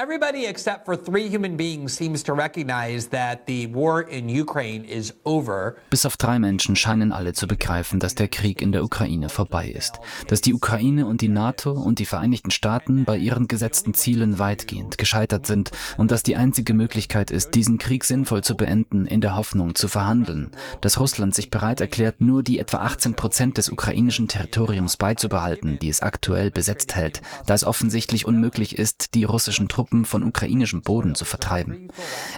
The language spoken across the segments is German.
Everybody except for three human beings seems to recognize that the war in Ukraine is over. Bis auf drei Menschen scheinen alle zu begreifen, dass der Krieg in der Ukraine vorbei ist, dass die Ukraine und die NATO und die Vereinigten Staaten bei ihren gesetzten Zielen weitgehend gescheitert sind und dass die einzige Möglichkeit ist, diesen Krieg sinnvoll zu beenden, in der Hoffnung zu verhandeln, dass Russland sich bereit erklärt, nur die etwa 18 Prozent des ukrainischen Territoriums beizubehalten, die es aktuell besetzt hält, da es offensichtlich unmöglich ist, die russischen Truppen Truppen von ukrainischem Boden zu vertreiben.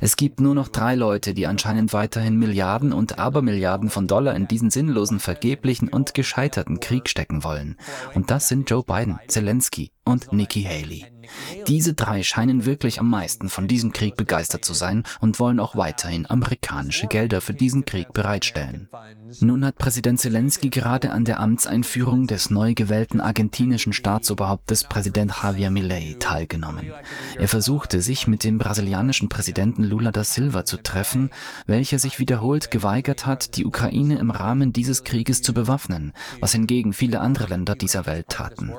Es gibt nur noch drei Leute, die anscheinend weiterhin Milliarden und Abermilliarden von Dollar in diesen sinnlosen, vergeblichen und gescheiterten Krieg stecken wollen. Und das sind Joe Biden, Zelensky und Nikki Haley. Diese drei scheinen wirklich am meisten von diesem Krieg begeistert zu sein und wollen auch weiterhin amerikanische Gelder für diesen Krieg bereitstellen. Nun hat Präsident Zelensky gerade an der Amtseinführung des neu gewählten argentinischen Staatsoberhauptes Präsident Javier Milei teilgenommen. Er versuchte, sich mit dem brasilianischen Präsidenten Lula da Silva zu treffen, welcher sich wiederholt geweigert hat, die Ukraine im Rahmen dieses Krieges zu bewaffnen, was hingegen viele andere Länder dieser Welt taten.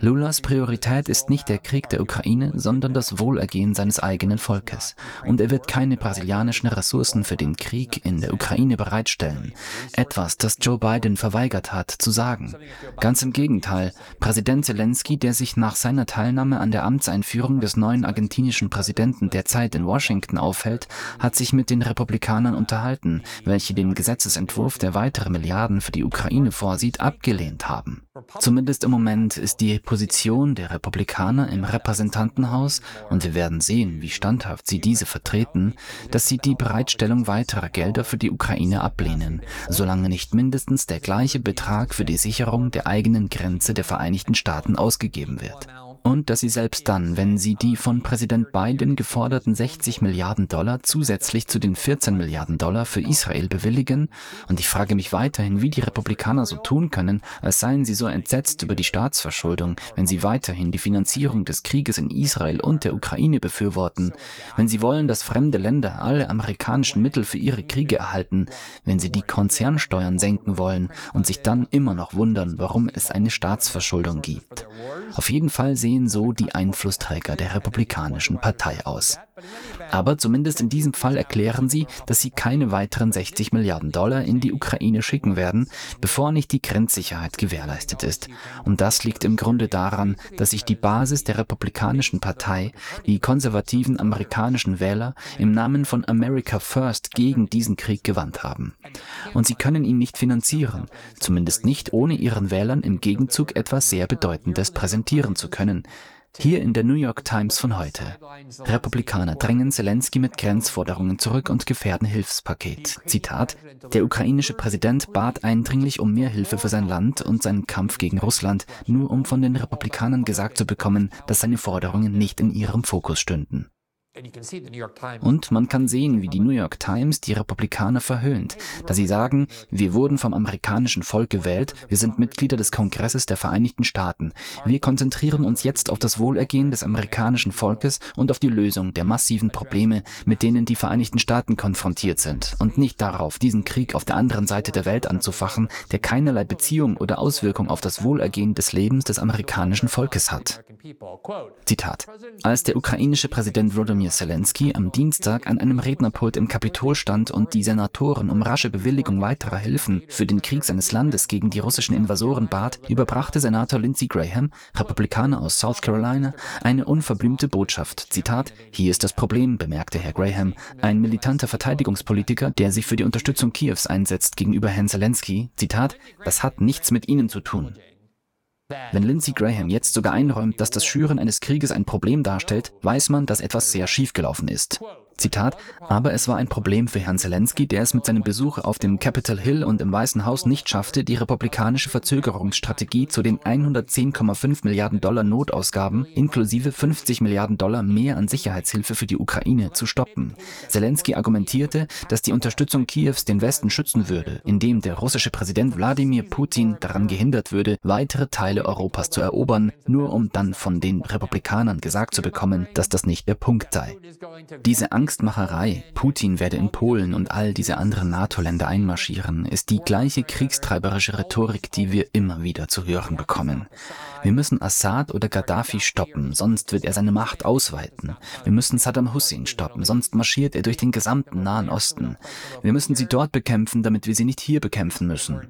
Lulas Priorität ist nicht der Krieg der Ukraine, sondern das Wohlergehen seines eigenen Volkes. Und er wird keine brasilianischen Ressourcen für den Krieg in der Ukraine bereitstellen. Etwas, das Joe Biden verweigert hat, zu sagen. Ganz im Gegenteil, Präsident Zelensky, der sich nach seiner Teilnahme an der Amtseinführung des neuen argentinischen Präsidenten derzeit in Washington aufhält, hat sich mit den Republikanern unterhalten, welche den Gesetzesentwurf, der weitere Milliarden für die Ukraine vorsieht, abgelehnt haben. Zumindest im Moment ist die Position der Republikaner im Repräsentantenhaus, und wir werden sehen, wie standhaft sie diese vertreten, dass sie die Bereitstellung weiterer Gelder für die Ukraine ablehnen, solange nicht mindestens der gleiche Betrag für die Sicherung der eigenen Grenze der Vereinigten Staaten ausgegeben wird und dass sie selbst dann, wenn sie die von Präsident Biden geforderten 60 Milliarden Dollar zusätzlich zu den 14 Milliarden Dollar für Israel bewilligen, und ich frage mich weiterhin, wie die Republikaner so tun können, als seien sie so entsetzt über die Staatsverschuldung, wenn sie weiterhin die Finanzierung des Krieges in Israel und der Ukraine befürworten, wenn sie wollen, dass fremde Länder alle amerikanischen Mittel für ihre Kriege erhalten, wenn sie die Konzernsteuern senken wollen und sich dann immer noch wundern, warum es eine Staatsverschuldung gibt. Auf jeden Fall sehen sehen so die Einflussträger der Republikanischen Partei aus. Aber zumindest in diesem Fall erklären sie, dass sie keine weiteren 60 Milliarden Dollar in die Ukraine schicken werden, bevor nicht die Grenzsicherheit gewährleistet ist. Und das liegt im Grunde daran, dass sich die Basis der Republikanischen Partei, die konservativen amerikanischen Wähler, im Namen von America First gegen diesen Krieg gewandt haben. Und sie können ihn nicht finanzieren, zumindest nicht ohne ihren Wählern im Gegenzug etwas sehr Bedeutendes präsentieren zu können, hier in der New York Times von heute. Republikaner drängen Zelensky mit Grenzforderungen zurück und gefährden Hilfspaket. Zitat: Der ukrainische Präsident bat eindringlich um mehr Hilfe für sein Land und seinen Kampf gegen Russland, nur um von den Republikanern gesagt zu bekommen, dass seine Forderungen nicht in ihrem Fokus stünden. Und man kann sehen, wie die New York Times die Republikaner verhöhnt, da sie sagen, wir wurden vom amerikanischen Volk gewählt, wir sind Mitglieder des Kongresses der Vereinigten Staaten. Wir konzentrieren uns jetzt auf das Wohlergehen des amerikanischen Volkes und auf die Lösung der massiven Probleme, mit denen die Vereinigten Staaten konfrontiert sind, und nicht darauf, diesen Krieg auf der anderen Seite der Welt anzufachen, der keinerlei Beziehung oder Auswirkung auf das Wohlergehen des Lebens des amerikanischen Volkes hat. Zitat. Als der ukrainische Präsident Volodymyr Volodymyr Zelensky am Dienstag an einem Rednerpult im Kapitol stand und die Senatoren um rasche Bewilligung weiterer Hilfen für den Krieg seines Landes gegen die russischen Invasoren bat, überbrachte Senator Lindsey Graham, Republikaner aus South Carolina, eine unverblümte Botschaft. Zitat, hier ist das Problem, bemerkte Herr Graham, ein militanter Verteidigungspolitiker, der sich für die Unterstützung Kiews einsetzt gegenüber Herrn Zelensky. Zitat, das hat nichts mit Ihnen zu tun. Wenn Lindsey Graham jetzt sogar einräumt, dass das Schüren eines Krieges ein Problem darstellt, weiß man, dass etwas sehr schiefgelaufen ist. Zitat, aber es war ein Problem für Herrn Zelensky, der es mit seinem Besuch auf dem Capitol Hill und im Weißen Haus nicht schaffte, die republikanische Verzögerungsstrategie zu den 110,5 Milliarden Dollar Notausgaben inklusive 50 Milliarden Dollar mehr an Sicherheitshilfe für die Ukraine zu stoppen. Zelensky argumentierte, dass die Unterstützung Kiews den Westen schützen würde, indem der russische Präsident Wladimir Putin daran gehindert würde, weitere Teile Europas zu erobern, nur um dann von den Republikanern gesagt zu bekommen, dass das nicht der Punkt sei. Diese Angstmacherei, Putin werde in Polen und all diese anderen NATO-Länder einmarschieren, ist die gleiche kriegstreiberische Rhetorik, die wir immer wieder zu hören bekommen. Wir müssen Assad oder Gaddafi stoppen, sonst wird er seine Macht ausweiten. Wir müssen Saddam Hussein stoppen, sonst marschiert er durch den gesamten Nahen Osten. Wir müssen sie dort bekämpfen, damit wir sie nicht hier bekämpfen müssen.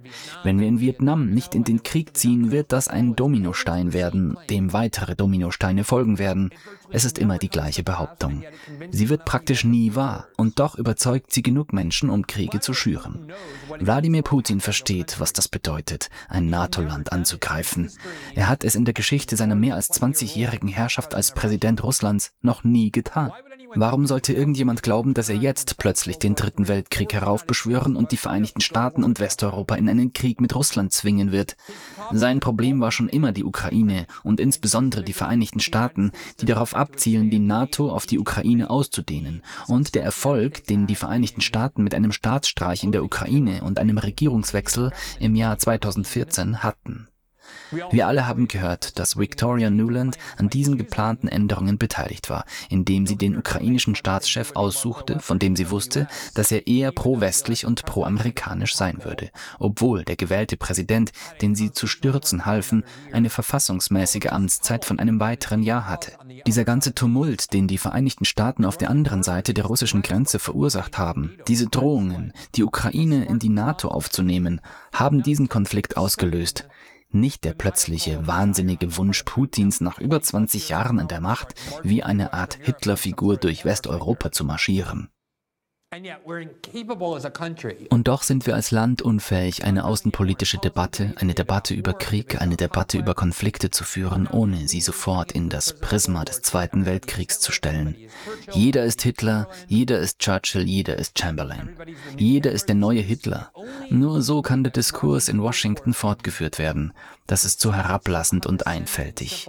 Wenn wir in Vietnam nicht in den Krieg ziehen, wird das ein Dominostein werden, dem weitere Dominosteine folgen werden. Es ist immer die gleiche Behauptung. Sie wird praktisch nie wahr, und doch überzeugt sie genug Menschen, um Kriege zu schüren. Wladimir Putin versteht, was das bedeutet, ein NATO-Land anzugreifen. Er hat es in der Geschichte seiner mehr als 20-jährigen Herrschaft als Präsident Russlands noch nie getan. Warum sollte irgendjemand glauben, dass er jetzt plötzlich den Dritten Weltkrieg heraufbeschwören und die Vereinigten Staaten und Westeuropa in einen Krieg mit Russland zwingen wird? Sein Problem war schon immer die Ukraine und insbesondere die Vereinigten Staaten, die darauf abzielen, die NATO auf die Ukraine auszudehnen. Und der Erfolg, den die Vereinigten Staaten mit einem Staatsstreich in der Ukraine und einem Regierungswechsel im Jahr 2014 hatten. Wir alle haben gehört, dass Victoria Nuland an diesen geplanten Änderungen beteiligt war, indem sie den ukrainischen Staatschef aussuchte, von dem sie wusste, dass er eher pro-westlich und pro-amerikanisch sein würde, obwohl der gewählte Präsident, den sie zu stürzen halfen, eine verfassungsmäßige Amtszeit von einem weiteren Jahr hatte. Dieser ganze Tumult, den die Vereinigten Staaten auf der anderen Seite der russischen Grenze verursacht haben, diese Drohungen, die Ukraine in die NATO aufzunehmen, haben diesen Konflikt ausgelöst nicht der plötzliche, wahnsinnige Wunsch Putins nach über 20 Jahren an der Macht, wie eine Art Hitlerfigur durch Westeuropa zu marschieren. Und doch sind wir als Land unfähig, eine außenpolitische Debatte, eine Debatte über Krieg, eine Debatte über Konflikte zu führen, ohne sie sofort in das Prisma des Zweiten Weltkriegs zu stellen. Jeder ist Hitler, jeder ist Churchill, jeder ist Chamberlain. Jeder ist der neue Hitler. Nur so kann der Diskurs in Washington fortgeführt werden. Das ist so herablassend und einfältig.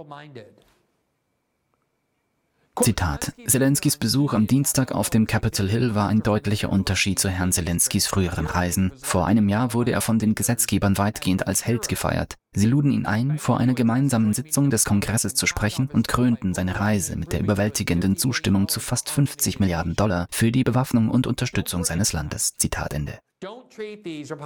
Zitat. Zelenskys Besuch am Dienstag auf dem Capitol Hill war ein deutlicher Unterschied zu Herrn Zelenskys früheren Reisen. Vor einem Jahr wurde er von den Gesetzgebern weitgehend als Held gefeiert. Sie luden ihn ein, vor einer gemeinsamen Sitzung des Kongresses zu sprechen und krönten seine Reise mit der überwältigenden Zustimmung zu fast 50 Milliarden Dollar für die Bewaffnung und Unterstützung seines Landes. Zitat Ende.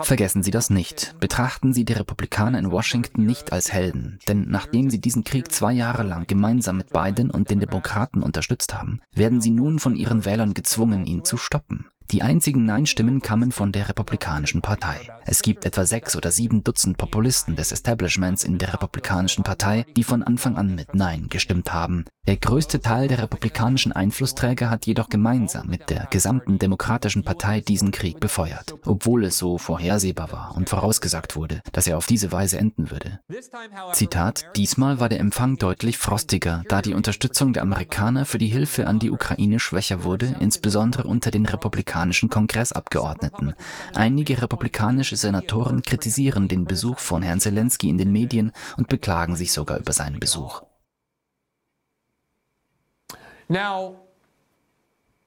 Vergessen Sie das nicht. Betrachten Sie die Republikaner in Washington nicht als Helden, denn nachdem sie diesen Krieg zwei Jahre lang gemeinsam mit Biden und den Demokraten unterstützt haben, werden sie nun von ihren Wählern gezwungen, ihn zu stoppen. Die einzigen Nein-Stimmen kamen von der Republikanischen Partei. Es gibt etwa sechs oder sieben Dutzend Populisten des Establishments in der Republikanischen Partei, die von Anfang an mit Nein gestimmt haben. Der größte Teil der republikanischen Einflussträger hat jedoch gemeinsam mit der gesamten Demokratischen Partei diesen Krieg befeuert, obwohl es so vorhersehbar war und vorausgesagt wurde, dass er auf diese Weise enden würde. Zitat, diesmal war der Empfang deutlich frostiger, da die Unterstützung der Amerikaner für die Hilfe an die Ukraine schwächer wurde, insbesondere unter den Republikanern amerikanischen Kongressabgeordneten. Einige republikanische Senatoren kritisieren den Besuch von Herrn Zelensky in den Medien und beklagen sich sogar über seinen Besuch. Now,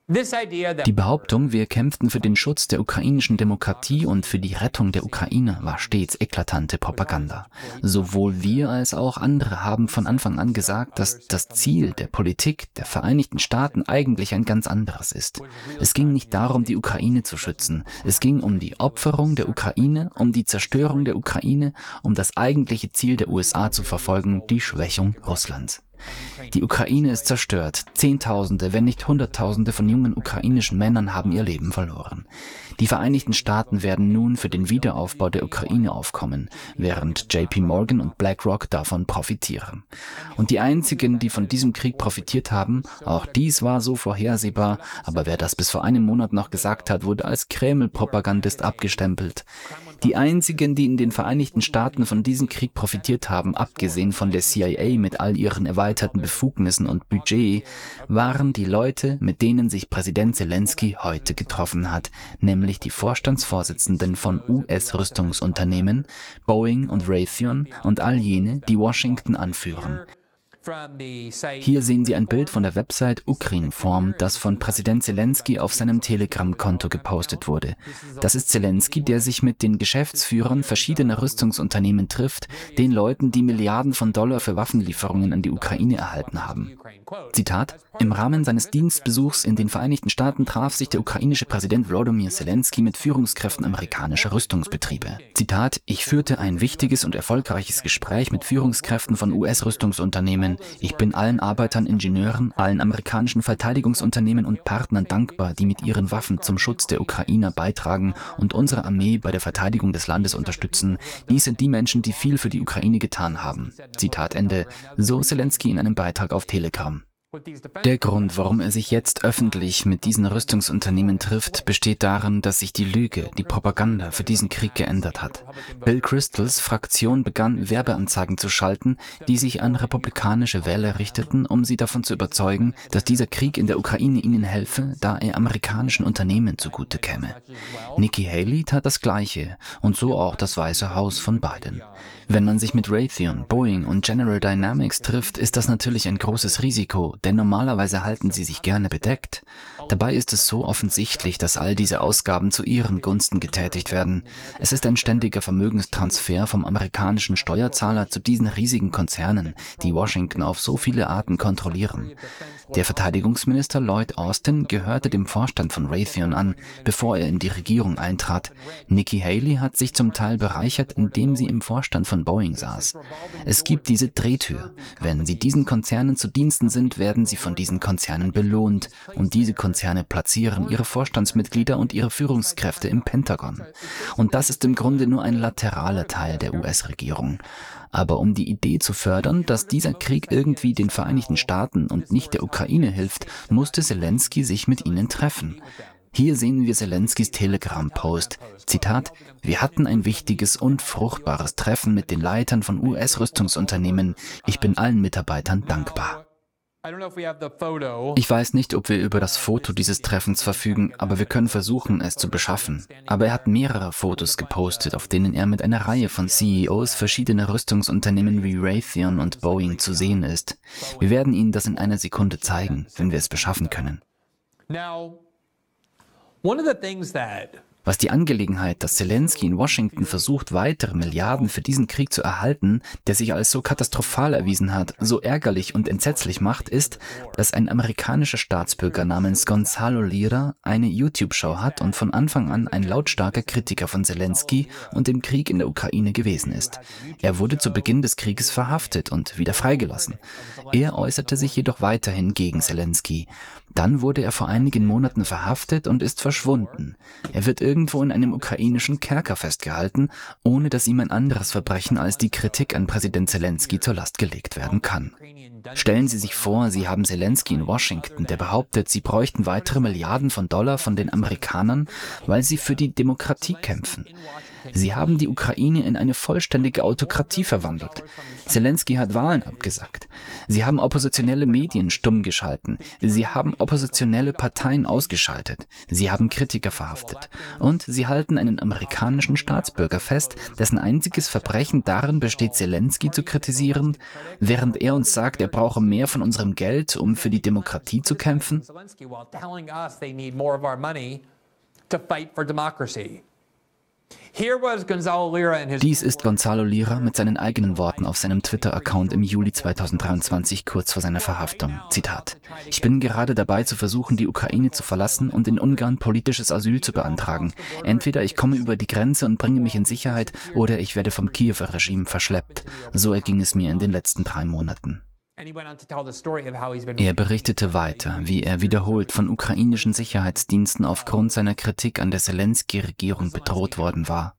die Behauptung, wir kämpften für den Schutz der ukrainischen Demokratie und für die Rettung der Ukraine, war stets eklatante Propaganda. Sowohl wir als auch andere haben von Anfang an gesagt, dass das Ziel der Politik der Vereinigten Staaten eigentlich ein ganz anderes ist. Es ging nicht darum, die Ukraine zu schützen. Es ging um die Opferung der Ukraine, um die Zerstörung der Ukraine, um das eigentliche Ziel der USA zu verfolgen, die Schwächung Russlands. Die Ukraine ist zerstört. Zehntausende, wenn nicht Hunderttausende von jungen ukrainischen Männern haben ihr Leben verloren. Die Vereinigten Staaten werden nun für den Wiederaufbau der Ukraine aufkommen, während JP Morgan und BlackRock davon profitieren. Und die einzigen, die von diesem Krieg profitiert haben, auch dies war so vorhersehbar, aber wer das bis vor einem Monat noch gesagt hat, wurde als Kreml-Propagandist abgestempelt. Die einzigen, die in den Vereinigten Staaten von diesem Krieg profitiert haben, abgesehen von der CIA mit all ihren erweiterten Befugnissen und Budget, waren die Leute, mit denen sich Präsident Zelensky heute getroffen hat, nämlich die Vorstandsvorsitzenden von US-Rüstungsunternehmen, Boeing und Raytheon und all jene, die Washington anführen. Hier sehen Sie ein Bild von der Website Ukrinform, das von Präsident Zelensky auf seinem Telegram-Konto gepostet wurde. Das ist Zelensky, der sich mit den Geschäftsführern verschiedener Rüstungsunternehmen trifft, den Leuten, die Milliarden von Dollar für Waffenlieferungen an die Ukraine erhalten haben. Zitat: Im Rahmen seines Dienstbesuchs in den Vereinigten Staaten traf sich der ukrainische Präsident Volodymyr Zelensky mit Führungskräften amerikanischer Rüstungsbetriebe. Zitat: Ich führte ein wichtiges und erfolgreiches Gespräch mit Führungskräften von US-Rüstungsunternehmen ich bin allen Arbeitern, Ingenieuren, allen amerikanischen Verteidigungsunternehmen und Partnern dankbar, die mit ihren Waffen zum Schutz der Ukrainer beitragen und unsere Armee bei der Verteidigung des Landes unterstützen. Dies sind die Menschen, die viel für die Ukraine getan haben. Zitat Ende. So Zelensky in einem Beitrag auf Telegram. Der Grund, warum er sich jetzt öffentlich mit diesen Rüstungsunternehmen trifft, besteht darin, dass sich die Lüge, die Propaganda für diesen Krieg geändert hat. Bill Crystals Fraktion begann Werbeanzeigen zu schalten, die sich an republikanische Wähler richteten, um sie davon zu überzeugen, dass dieser Krieg in der Ukraine ihnen helfe, da er amerikanischen Unternehmen zugute käme. Nikki Haley tat das Gleiche und so auch das Weiße Haus von Biden. Wenn man sich mit Raytheon, Boeing und General Dynamics trifft, ist das natürlich ein großes Risiko, denn normalerweise halten sie sich gerne bedeckt. Dabei ist es so offensichtlich, dass all diese Ausgaben zu ihren Gunsten getätigt werden. Es ist ein ständiger Vermögenstransfer vom amerikanischen Steuerzahler zu diesen riesigen Konzernen, die Washington auf so viele Arten kontrollieren. Der Verteidigungsminister Lloyd Austin gehörte dem Vorstand von Raytheon an, bevor er in die Regierung eintrat. Nikki Haley hat sich zum Teil bereichert, indem sie im Vorstand von Boeing saß. Es gibt diese Drehtür. Wenn sie diesen Konzernen zu Diensten sind, werden sie von diesen Konzernen belohnt. Und diese Konzerne platzieren ihre Vorstandsmitglieder und ihre Führungskräfte im Pentagon. Und das ist im Grunde nur ein lateraler Teil der US-Regierung. Aber um die Idee zu fördern, dass dieser Krieg irgendwie den Vereinigten Staaten und nicht der Ukraine hilft, musste Zelensky sich mit ihnen treffen. Hier sehen wir Zelenskys Telegram-Post. Zitat, wir hatten ein wichtiges und fruchtbares Treffen mit den Leitern von US-Rüstungsunternehmen. Ich bin allen Mitarbeitern dankbar. Ich weiß nicht, ob wir über das Foto dieses Treffens verfügen, aber wir können versuchen, es zu beschaffen. Aber er hat mehrere Fotos gepostet, auf denen er mit einer Reihe von CEOs verschiedener Rüstungsunternehmen wie Raytheon und Boeing zu sehen ist. Wir werden Ihnen das in einer Sekunde zeigen, wenn wir es beschaffen können. Now, one of the things that was die Angelegenheit, dass Zelensky in Washington versucht, weitere Milliarden für diesen Krieg zu erhalten, der sich als so katastrophal erwiesen hat, so ärgerlich und entsetzlich macht, ist, dass ein amerikanischer Staatsbürger namens Gonzalo Lira eine YouTube-Show hat und von Anfang an ein lautstarker Kritiker von Zelensky und dem Krieg in der Ukraine gewesen ist. Er wurde zu Beginn des Krieges verhaftet und wieder freigelassen. Er äußerte sich jedoch weiterhin gegen Zelensky. Dann wurde er vor einigen Monaten verhaftet und ist verschwunden. Er wird irgendwo in einem ukrainischen Kerker festgehalten, ohne dass ihm ein anderes Verbrechen als die Kritik an Präsident Zelensky zur Last gelegt werden kann. Stellen Sie sich vor, Sie haben Zelensky in Washington, der behauptet, Sie bräuchten weitere Milliarden von Dollar von den Amerikanern, weil sie für die Demokratie kämpfen. Sie haben die Ukraine in eine vollständige Autokratie verwandelt. Zelensky hat Wahlen abgesagt. Sie haben oppositionelle Medien stumm geschalten. Sie haben oppositionelle Parteien ausgeschaltet. Sie haben Kritiker verhaftet. Und sie halten einen amerikanischen Staatsbürger fest, dessen einziges Verbrechen darin besteht, Zelensky zu kritisieren, während er uns sagt, er brauche mehr von unserem Geld, um für die Demokratie zu kämpfen. to fight for democracy. Dies ist Gonzalo Lira mit seinen eigenen Worten auf seinem Twitter-Account im Juli 2023 kurz vor seiner Verhaftung. Zitat. Ich bin gerade dabei zu versuchen, die Ukraine zu verlassen und in Ungarn politisches Asyl zu beantragen. Entweder ich komme über die Grenze und bringe mich in Sicherheit oder ich werde vom Kiewer Regime verschleppt. So erging es mir in den letzten drei Monaten. Er berichtete weiter, wie er wiederholt von ukrainischen Sicherheitsdiensten aufgrund seiner Kritik an der Zelensky-Regierung bedroht worden war.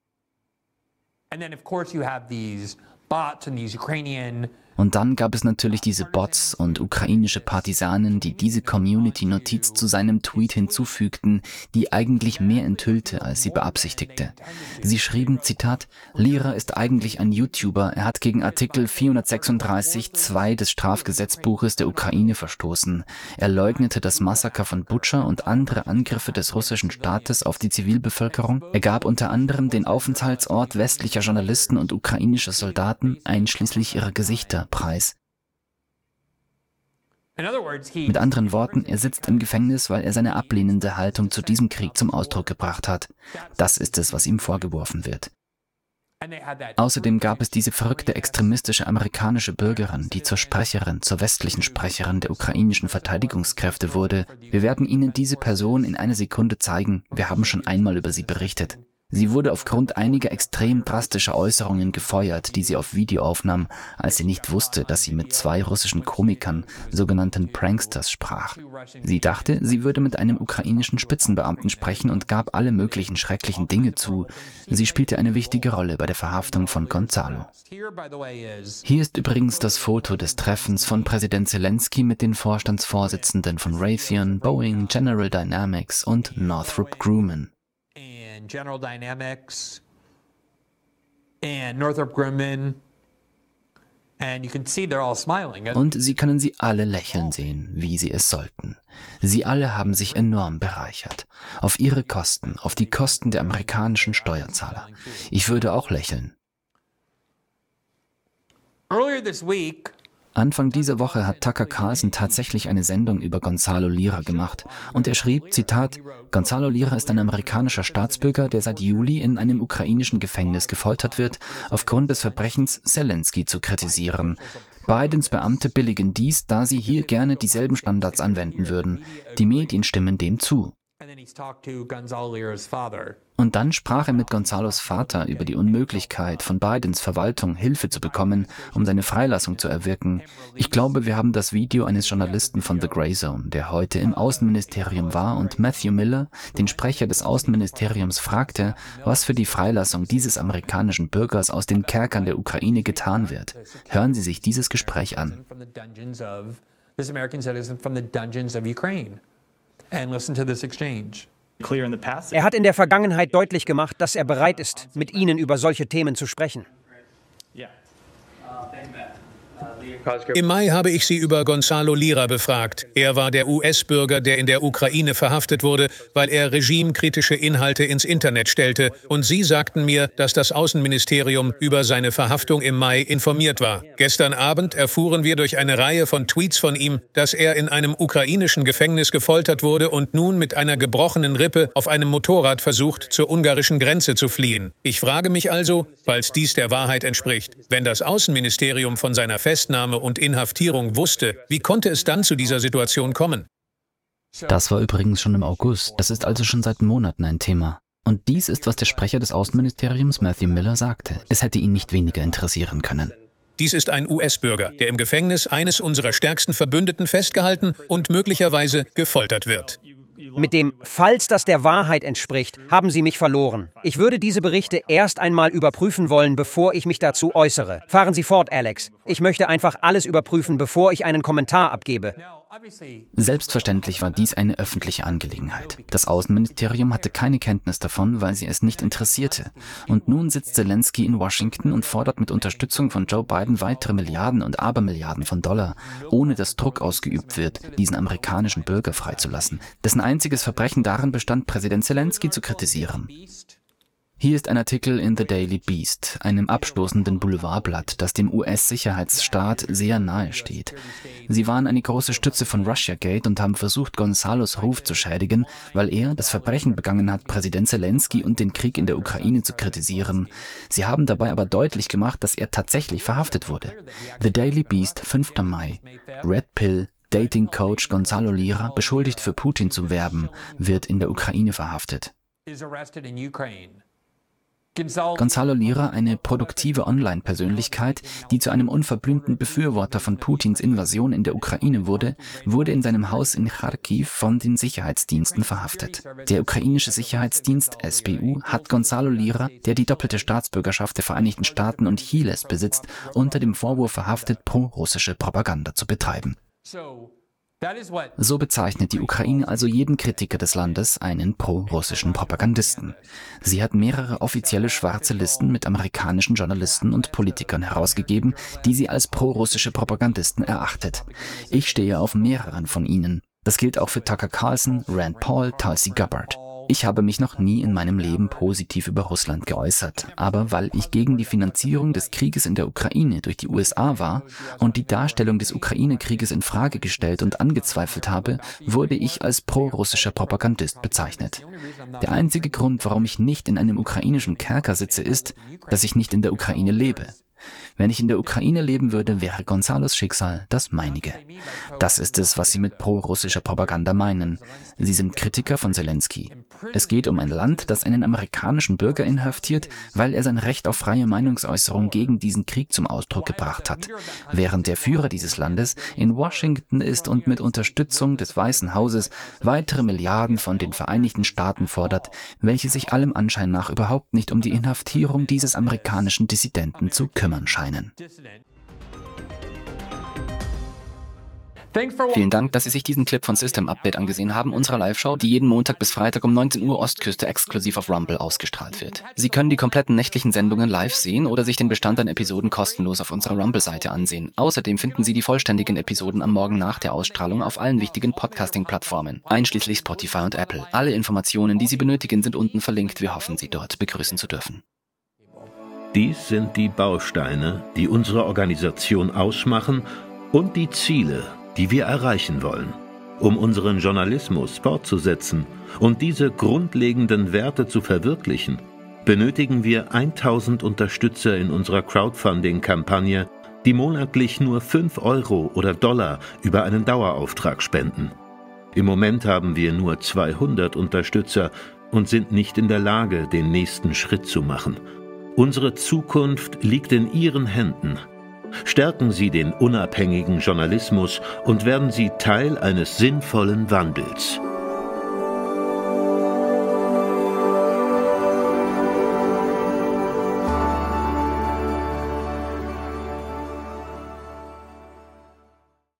And then of course you have these bots and these Ukrainian und dann gab es natürlich diese Bots und ukrainische Partisanen, die diese Community-Notiz zu seinem Tweet hinzufügten, die eigentlich mehr enthüllte, als sie beabsichtigte. Sie schrieben, Zitat, Lira ist eigentlich ein YouTuber, er hat gegen Artikel 436.2 des Strafgesetzbuches der Ukraine verstoßen. Er leugnete das Massaker von Butscha und andere Angriffe des russischen Staates auf die Zivilbevölkerung. Er gab unter anderem den Aufenthaltsort westlicher Journalisten und ukrainischer Soldaten, einschließlich ihrer Gesichter, preis Mit anderen Worten, er sitzt im Gefängnis, weil er seine ablehnende Haltung zu diesem Krieg zum Ausdruck gebracht hat. Das ist es, was ihm vorgeworfen wird. Außerdem gab es diese verrückte extremistische amerikanische Bürgerin, die zur Sprecherin, zur westlichen Sprecherin der ukrainischen Verteidigungskräfte wurde. Wir werden Ihnen diese Person in einer Sekunde zeigen. Wir haben schon einmal über sie berichtet. Sie wurde aufgrund einiger extrem drastischer Äußerungen gefeuert, die sie auf Video aufnahm, als sie nicht wusste, dass sie mit zwei russischen Komikern, sogenannten Pranksters, sprach. Sie dachte, sie würde mit einem ukrainischen Spitzenbeamten sprechen und gab alle möglichen schrecklichen Dinge zu. Sie spielte eine wichtige Rolle bei der Verhaftung von Gonzalo. Hier ist übrigens das Foto des Treffens von Präsident Zelensky mit den Vorstandsvorsitzenden von Raytheon, Boeing, General Dynamics und Northrop Grumman and General Dynamics and Northrop Grumman. Und Sie können sie alle lächeln sehen, wie sie es sollten. Sie alle haben sich enorm bereichert. Auf ihre Kosten, auf die Kosten der amerikanischen Steuerzahler. Ich würde auch lächeln. Earlier this week, Anfang dieser Woche hat Tucker Carlson tatsächlich eine Sendung über Gonzalo Lira gemacht und er schrieb, Zitat, Gonzalo Lira ist ein amerikanischer Staatsbürger, der seit Juli in einem ukrainischen Gefängnis gefoltert wird, aufgrund des Verbrechens Zelensky zu kritisieren. Bidens Beamte billigen dies, da sie hier gerne dieselben Standards anwenden würden. Die Medien stimmen dem zu. Und dann sprach er mit Gonzalos Vater über die Unmöglichkeit, von Bidens Verwaltung Hilfe zu bekommen, um seine Freilassung zu erwirken. Ich glaube, wir haben das Video eines Journalisten von The Grey Zone, der heute im Außenministerium war und Matthew Miller, den Sprecher des Außenministeriums, fragte, was für die Freilassung dieses amerikanischen Bürgers aus den Kerkern der Ukraine getan wird. Hören Sie sich dieses Gespräch an. This American citizen from the dungeons of Ukraine and listen to this exchange. Er hat in der Vergangenheit deutlich gemacht, dass er bereit ist, mit Ihnen über solche Themen zu sprechen. Im Mai habe ich Sie über Gonzalo Lira befragt. Er war der US-Bürger, der in der Ukraine verhaftet wurde, weil er regimekritische Inhalte ins Internet stellte. Und Sie sagten mir, dass das Außenministerium über seine Verhaftung im Mai informiert war. Gestern Abend erfuhren wir durch eine Reihe von Tweets von ihm, dass er in einem ukrainischen Gefängnis gefoltert wurde und nun mit einer gebrochenen Rippe auf einem Motorrad versucht, zur ungarischen Grenze zu fliehen. Ich frage mich also, falls dies der Wahrheit entspricht, wenn das Außenministerium von seiner Festnahme Festnahme und Inhaftierung wusste, wie konnte es dann zu dieser Situation kommen? Das war übrigens schon im August. Das ist also schon seit Monaten ein Thema. Und dies ist, was der Sprecher des Außenministeriums Matthew Miller sagte. Es hätte ihn nicht weniger interessieren können. Dies ist ein US-Bürger, der im Gefängnis eines unserer stärksten Verbündeten festgehalten und möglicherweise gefoltert wird. Mit dem Falls das der Wahrheit entspricht, haben Sie mich verloren. Ich würde diese Berichte erst einmal überprüfen wollen, bevor ich mich dazu äußere. Fahren Sie fort, Alex. Ich möchte einfach alles überprüfen, bevor ich einen Kommentar abgebe. Selbstverständlich war dies eine öffentliche Angelegenheit. Das Außenministerium hatte keine Kenntnis davon, weil sie es nicht interessierte. Und nun sitzt Zelensky in Washington und fordert mit Unterstützung von Joe Biden weitere Milliarden und Abermilliarden von Dollar, ohne dass Druck ausgeübt wird, diesen amerikanischen Bürger freizulassen, dessen einziges Verbrechen darin bestand, Präsident Zelensky zu kritisieren. Hier ist ein Artikel in The Daily Beast, einem abstoßenden Boulevardblatt, das dem US-Sicherheitsstaat sehr nahe steht. Sie waren eine große Stütze von Russiagate und haben versucht, Gonzalos Ruf zu schädigen, weil er das Verbrechen begangen hat, Präsident Zelensky und den Krieg in der Ukraine zu kritisieren. Sie haben dabei aber deutlich gemacht, dass er tatsächlich verhaftet wurde. The Daily Beast, 5. Mai. Red Pill, Dating Coach Gonzalo Lira, beschuldigt für Putin zu werben, wird in der Ukraine verhaftet. Gonzalo Lira, eine produktive Online-Persönlichkeit, die zu einem unverblümten Befürworter von Putins Invasion in der Ukraine wurde, wurde in seinem Haus in Kharkiv von den Sicherheitsdiensten verhaftet. Der ukrainische Sicherheitsdienst SBU hat Gonzalo Lira, der die doppelte Staatsbürgerschaft der Vereinigten Staaten und Chiles besitzt, unter dem Vorwurf verhaftet, pro-russische Propaganda zu betreiben. So bezeichnet die Ukraine also jeden Kritiker des Landes, einen pro-russischen Propagandisten. Sie hat mehrere offizielle schwarze Listen mit amerikanischen Journalisten und Politikern herausgegeben, die sie als pro-russische Propagandisten erachtet. Ich stehe auf mehreren von ihnen. Das gilt auch für Tucker Carlson, Rand Paul, Tulsi Gabbard. Ich habe mich noch nie in meinem Leben positiv über Russland geäußert, aber weil ich gegen die Finanzierung des Krieges in der Ukraine durch die USA war und die Darstellung des Ukraine-Krieges in Frage gestellt und angezweifelt habe, wurde ich als pro-russischer Propagandist bezeichnet. Der einzige Grund, warum ich nicht in einem ukrainischen Kerker sitze, ist, dass ich nicht in der Ukraine lebe. Wenn ich in der Ukraine leben würde, wäre Gonzalos Schicksal das meinige. Das ist es, was sie mit pro-russischer Propaganda meinen. Sie sind Kritiker von Zelensky. Es geht um ein Land, das einen amerikanischen Bürger inhaftiert, weil er sein Recht auf freie Meinungsäußerung gegen diesen Krieg zum Ausdruck gebracht hat, während der Führer dieses Landes in Washington ist und mit Unterstützung des Weißen Hauses weitere Milliarden von den Vereinigten Staaten fordert, welche sich allem Anschein nach überhaupt nicht um die Inhaftierung dieses amerikanischen Dissidenten zu kümmern scheinen. Vielen Dank, dass Sie sich diesen Clip von System Update angesehen haben, unserer Live-Show, die jeden Montag bis Freitag um 19 Uhr Ostküste exklusiv auf Rumble ausgestrahlt wird. Sie können die kompletten nächtlichen Sendungen live sehen oder sich den Bestand an Episoden kostenlos auf unserer Rumble-Seite ansehen. Außerdem finden Sie die vollständigen Episoden am Morgen nach der Ausstrahlung auf allen wichtigen Podcasting-Plattformen, einschließlich Spotify und Apple. Alle Informationen, die Sie benötigen, sind unten verlinkt. Wir hoffen, Sie dort begrüßen zu dürfen. Dies sind die Bausteine, die unsere Organisation ausmachen und die Ziele, die wir erreichen wollen. Um unseren Journalismus fortzusetzen und diese grundlegenden Werte zu verwirklichen, benötigen wir 1000 Unterstützer in unserer Crowdfunding-Kampagne, die monatlich nur 5 Euro oder Dollar über einen Dauerauftrag spenden. Im Moment haben wir nur 200 Unterstützer und sind nicht in der Lage, den nächsten Schritt zu machen. Unsere Zukunft liegt in Ihren Händen. Stärken Sie den unabhängigen Journalismus und werden Sie Teil eines sinnvollen Wandels.